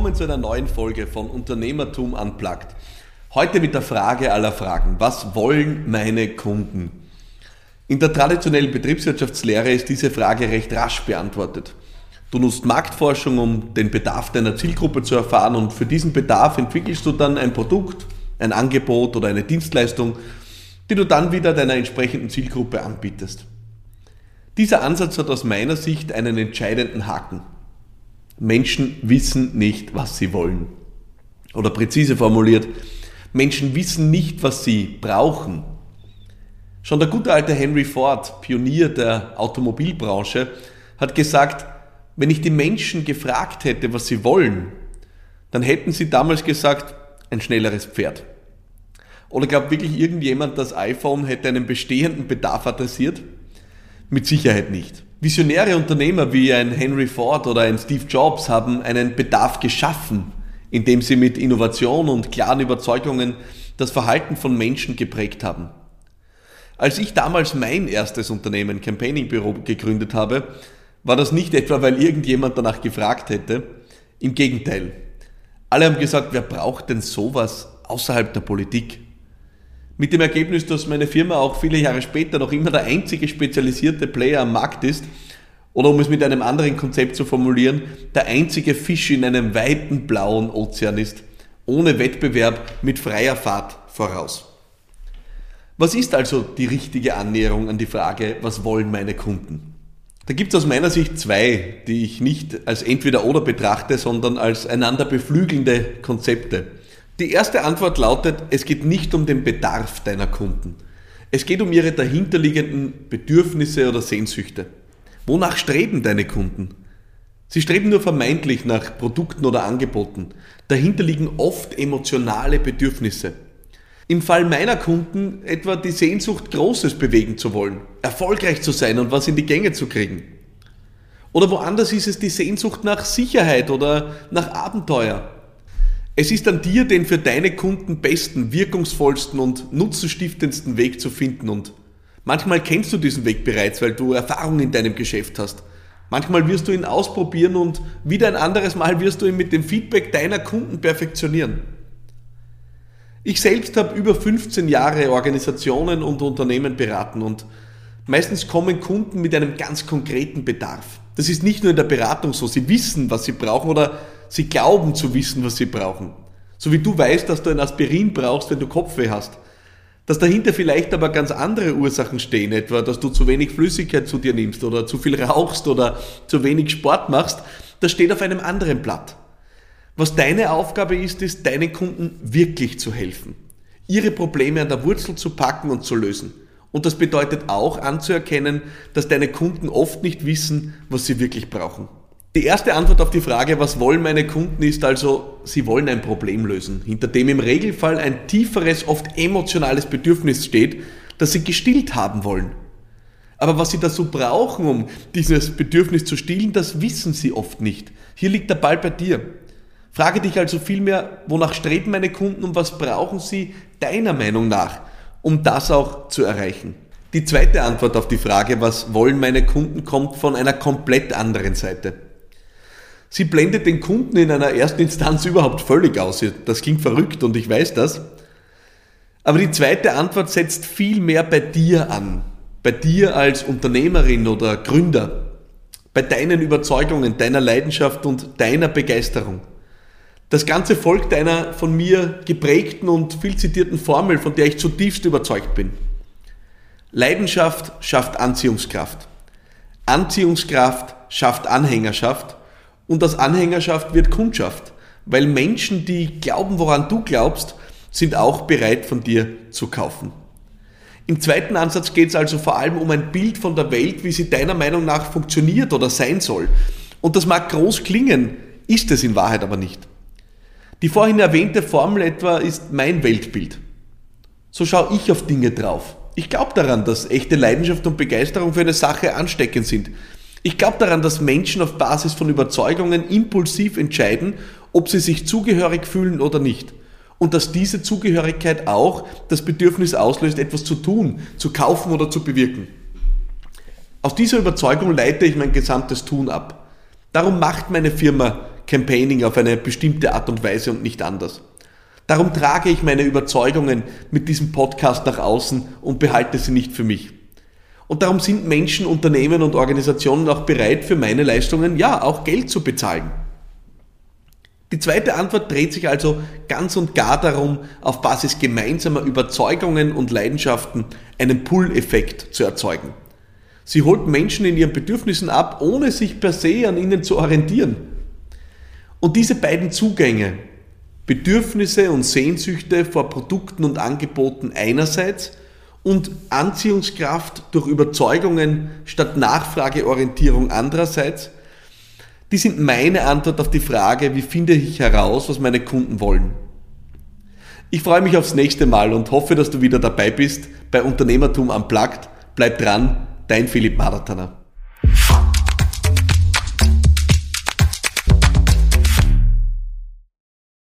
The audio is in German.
willkommen zu einer neuen Folge von Unternehmertum Unplugged. Heute mit der Frage aller Fragen. Was wollen meine Kunden? In der traditionellen Betriebswirtschaftslehre ist diese Frage recht rasch beantwortet. Du nutzt Marktforschung, um den Bedarf deiner Zielgruppe zu erfahren und für diesen Bedarf entwickelst du dann ein Produkt, ein Angebot oder eine Dienstleistung, die du dann wieder deiner entsprechenden Zielgruppe anbietest. Dieser Ansatz hat aus meiner Sicht einen entscheidenden Haken. Menschen wissen nicht, was sie wollen. Oder präzise formuliert, Menschen wissen nicht, was sie brauchen. Schon der gute alte Henry Ford, Pionier der Automobilbranche, hat gesagt, wenn ich die Menschen gefragt hätte, was sie wollen, dann hätten sie damals gesagt, ein schnelleres Pferd. Oder glaubt wirklich irgendjemand, das iPhone hätte einen bestehenden Bedarf adressiert? Mit Sicherheit nicht. Visionäre Unternehmer wie ein Henry Ford oder ein Steve Jobs haben einen Bedarf geschaffen, indem sie mit Innovation und klaren Überzeugungen das Verhalten von Menschen geprägt haben. Als ich damals mein erstes Unternehmen Campaigning Büro gegründet habe, war das nicht etwa, weil irgendjemand danach gefragt hätte. Im Gegenteil. Alle haben gesagt, wer braucht denn sowas außerhalb der Politik? Mit dem Ergebnis, dass meine Firma auch viele Jahre später noch immer der einzige spezialisierte Player am Markt ist, oder um es mit einem anderen Konzept zu formulieren, der einzige Fisch in einem weiten blauen Ozean ist, ohne Wettbewerb mit freier Fahrt voraus. Was ist also die richtige Annäherung an die Frage, was wollen meine Kunden? Da gibt es aus meiner Sicht zwei, die ich nicht als entweder oder betrachte, sondern als einander beflügelnde Konzepte. Die erste Antwort lautet, es geht nicht um den Bedarf deiner Kunden. Es geht um ihre dahinterliegenden Bedürfnisse oder Sehnsüchte. Wonach streben deine Kunden? Sie streben nur vermeintlich nach Produkten oder Angeboten. Dahinter liegen oft emotionale Bedürfnisse. Im Fall meiner Kunden etwa die Sehnsucht, Großes bewegen zu wollen, erfolgreich zu sein und was in die Gänge zu kriegen. Oder woanders ist es die Sehnsucht nach Sicherheit oder nach Abenteuer. Es ist an dir, den für deine Kunden besten, wirkungsvollsten und nutzenstiftendsten Weg zu finden und manchmal kennst du diesen Weg bereits, weil du Erfahrung in deinem Geschäft hast. Manchmal wirst du ihn ausprobieren und wieder ein anderes Mal wirst du ihn mit dem Feedback deiner Kunden perfektionieren. Ich selbst habe über 15 Jahre Organisationen und Unternehmen beraten und meistens kommen Kunden mit einem ganz konkreten Bedarf. Das ist nicht nur in der Beratung so. Sie wissen, was sie brauchen oder Sie glauben zu wissen, was sie brauchen. So wie du weißt, dass du ein Aspirin brauchst, wenn du Kopfweh hast. Dass dahinter vielleicht aber ganz andere Ursachen stehen, etwa, dass du zu wenig Flüssigkeit zu dir nimmst oder zu viel rauchst oder zu wenig Sport machst, das steht auf einem anderen Blatt. Was deine Aufgabe ist, ist, deinen Kunden wirklich zu helfen. Ihre Probleme an der Wurzel zu packen und zu lösen. Und das bedeutet auch anzuerkennen, dass deine Kunden oft nicht wissen, was sie wirklich brauchen. Die erste Antwort auf die Frage, was wollen meine Kunden, ist also, sie wollen ein Problem lösen, hinter dem im Regelfall ein tieferes, oft emotionales Bedürfnis steht, das sie gestillt haben wollen. Aber was sie dazu brauchen, um dieses Bedürfnis zu stillen, das wissen sie oft nicht. Hier liegt der Ball bei dir. Frage dich also vielmehr, wonach streben meine Kunden und was brauchen sie deiner Meinung nach, um das auch zu erreichen. Die zweite Antwort auf die Frage, was wollen meine Kunden, kommt von einer komplett anderen Seite. Sie blendet den Kunden in einer ersten Instanz überhaupt völlig aus. Das klingt verrückt und ich weiß das. Aber die zweite Antwort setzt viel mehr bei dir an. Bei dir als Unternehmerin oder Gründer. Bei deinen Überzeugungen, deiner Leidenschaft und deiner Begeisterung. Das Ganze folgt einer von mir geprägten und viel zitierten Formel, von der ich zutiefst überzeugt bin. Leidenschaft schafft Anziehungskraft. Anziehungskraft schafft Anhängerschaft und aus Anhängerschaft wird Kundschaft, weil Menschen, die glauben, woran du glaubst, sind auch bereit von dir zu kaufen. Im zweiten Ansatz geht es also vor allem um ein Bild von der Welt, wie sie deiner Meinung nach funktioniert oder sein soll. Und das mag groß klingen, ist es in Wahrheit aber nicht. Die vorhin erwähnte Formel etwa ist mein Weltbild. So schaue ich auf Dinge drauf. Ich glaube daran, dass echte Leidenschaft und Begeisterung für eine Sache ansteckend sind. Ich glaube daran, dass Menschen auf Basis von Überzeugungen impulsiv entscheiden, ob sie sich zugehörig fühlen oder nicht. Und dass diese Zugehörigkeit auch das Bedürfnis auslöst, etwas zu tun, zu kaufen oder zu bewirken. Aus dieser Überzeugung leite ich mein gesamtes Tun ab. Darum macht meine Firma Campaigning auf eine bestimmte Art und Weise und nicht anders. Darum trage ich meine Überzeugungen mit diesem Podcast nach außen und behalte sie nicht für mich. Und darum sind Menschen, Unternehmen und Organisationen auch bereit, für meine Leistungen ja auch Geld zu bezahlen. Die zweite Antwort dreht sich also ganz und gar darum, auf Basis gemeinsamer Überzeugungen und Leidenschaften einen Pull-Effekt zu erzeugen. Sie holt Menschen in ihren Bedürfnissen ab, ohne sich per se an ihnen zu orientieren. Und diese beiden Zugänge, Bedürfnisse und Sehnsüchte vor Produkten und Angeboten einerseits und Anziehungskraft durch Überzeugungen statt Nachfrageorientierung andererseits, die sind meine Antwort auf die Frage, wie finde ich heraus, was meine Kunden wollen. Ich freue mich aufs nächste Mal und hoffe, dass du wieder dabei bist bei Unternehmertum am Plagt. Bleib dran, dein Philipp Maratana.